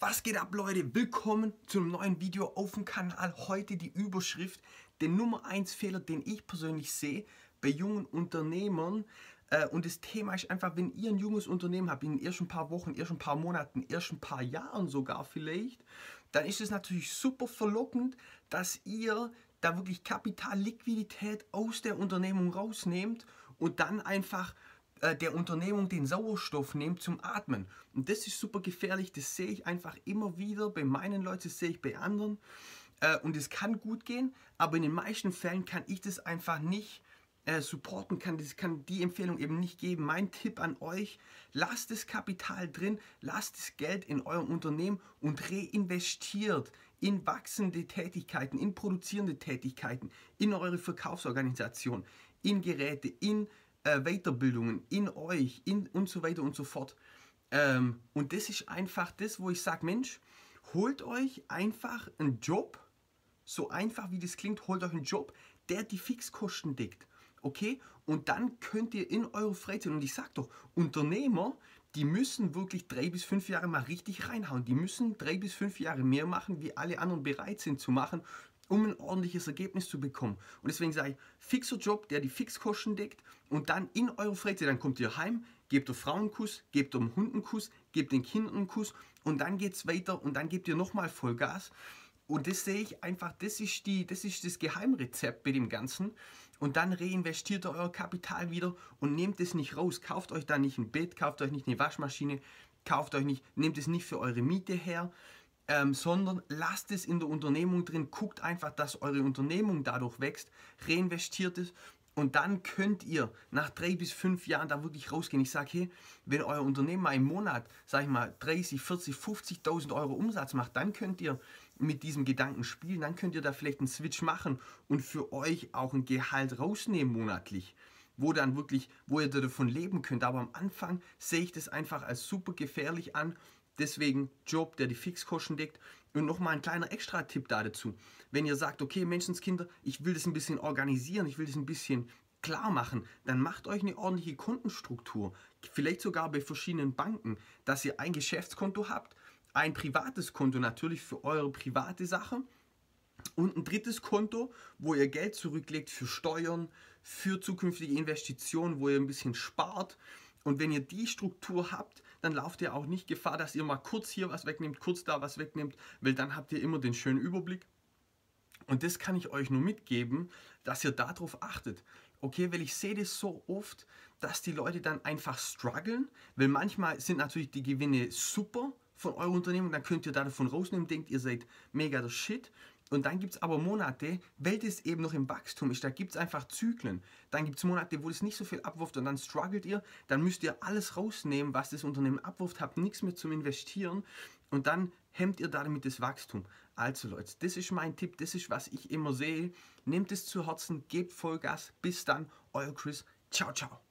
Was geht ab Leute? Willkommen zum neuen Video auf dem Kanal. Heute die Überschrift, der Nummer 1 Fehler, den ich persönlich sehe bei jungen Unternehmern. Äh, und das Thema ist einfach, wenn ihr ein junges Unternehmen habt, in den ersten paar Wochen, ersten paar Monaten, ersten paar Jahren sogar vielleicht, dann ist es natürlich super verlockend, dass ihr da wirklich Kapital, Liquidität aus der Unternehmung rausnehmt und dann einfach äh, der Unternehmung den Sauerstoff nimmt zum Atmen. Und das ist super gefährlich, das sehe ich einfach immer wieder bei meinen Leuten, das sehe ich bei anderen. Äh, und es kann gut gehen, aber in den meisten Fällen kann ich das einfach nicht äh, supporten, kann, das kann die Empfehlung eben nicht geben. Mein Tipp an euch, lasst das Kapital drin, lasst das Geld in eurem Unternehmen und reinvestiert in wachsende Tätigkeiten, in produzierende Tätigkeiten, in eure Verkaufsorganisation, in Geräte, in äh, Weiterbildungen in euch in, und so weiter und so fort. Ähm, und das ist einfach das, wo ich sage, Mensch, holt euch einfach einen Job, so einfach wie das klingt, holt euch einen Job, der die Fixkosten deckt. Okay? Und dann könnt ihr in eure Freizeit, und ich sage doch, Unternehmer, die müssen wirklich drei bis fünf Jahre mal richtig reinhauen. Die müssen drei bis fünf Jahre mehr machen, wie alle anderen bereit sind zu machen, um ein ordentliches Ergebnis zu bekommen. Und deswegen sage ich, fixer Job, der die Fixkosten deckt und dann in eure Freizeit, dann kommt ihr heim, gebt der Frau einen Kuss, gebt dem Hund einen Kuss, gebt den Kindern einen Kuss und dann geht es weiter und dann gebt ihr nochmal Vollgas. Und das sehe ich einfach, das ist, die, das ist das Geheimrezept bei dem Ganzen. Und dann reinvestiert ihr euer Kapital wieder und nehmt es nicht raus. Kauft euch da nicht ein Bett, kauft euch nicht eine Waschmaschine, kauft euch nicht, nehmt es nicht für eure Miete her, ähm, sondern lasst es in der Unternehmung drin, guckt einfach, dass eure Unternehmung dadurch wächst, reinvestiert es und dann könnt ihr nach drei bis fünf Jahren da wirklich rausgehen. Ich sage, hey, wenn euer Unternehmen mal im Monat, sag ich mal, 30, 40, 50.000 Euro Umsatz macht, dann könnt ihr mit diesem Gedanken spielen, dann könnt ihr da vielleicht einen Switch machen und für euch auch ein Gehalt rausnehmen monatlich wo dann wirklich, wo ihr davon leben könnt. Aber am Anfang sehe ich das einfach als super gefährlich an Deswegen Job, der die Fixkosten deckt. Und nochmal ein kleiner Extra-Tipp da dazu. Wenn ihr sagt, okay, Menschenskinder, ich will das ein bisschen organisieren, ich will das ein bisschen klar machen, dann macht euch eine ordentliche Kontenstruktur. Vielleicht sogar bei verschiedenen Banken, dass ihr ein Geschäftskonto habt, ein privates Konto natürlich für eure private Sache und ein drittes Konto, wo ihr Geld zurücklegt für Steuern, für zukünftige Investitionen, wo ihr ein bisschen spart. Und wenn ihr die Struktur habt, dann lauft ihr auch nicht Gefahr, dass ihr mal kurz hier was wegnehmt, kurz da was wegnehmt, weil dann habt ihr immer den schönen Überblick. Und das kann ich euch nur mitgeben, dass ihr darauf achtet. Okay, weil ich sehe das so oft, dass die Leute dann einfach strugglen, weil manchmal sind natürlich die Gewinne super von eurem Unternehmen, dann könnt ihr davon rausnehmen, denkt ihr seid mega der Shit und dann gibt es aber Monate, weil das eben noch im Wachstum ist, da gibt es einfach Zyklen. Dann gibt es Monate, wo es nicht so viel abwirft und dann struggelt ihr, dann müsst ihr alles rausnehmen, was das Unternehmen abwirft, habt nichts mehr zum Investieren und dann hemmt ihr damit das Wachstum. Also Leute, das ist mein Tipp, das ist, was ich immer sehe. Nehmt es zu Herzen, gebt Vollgas. Bis dann, euer Chris. Ciao, ciao.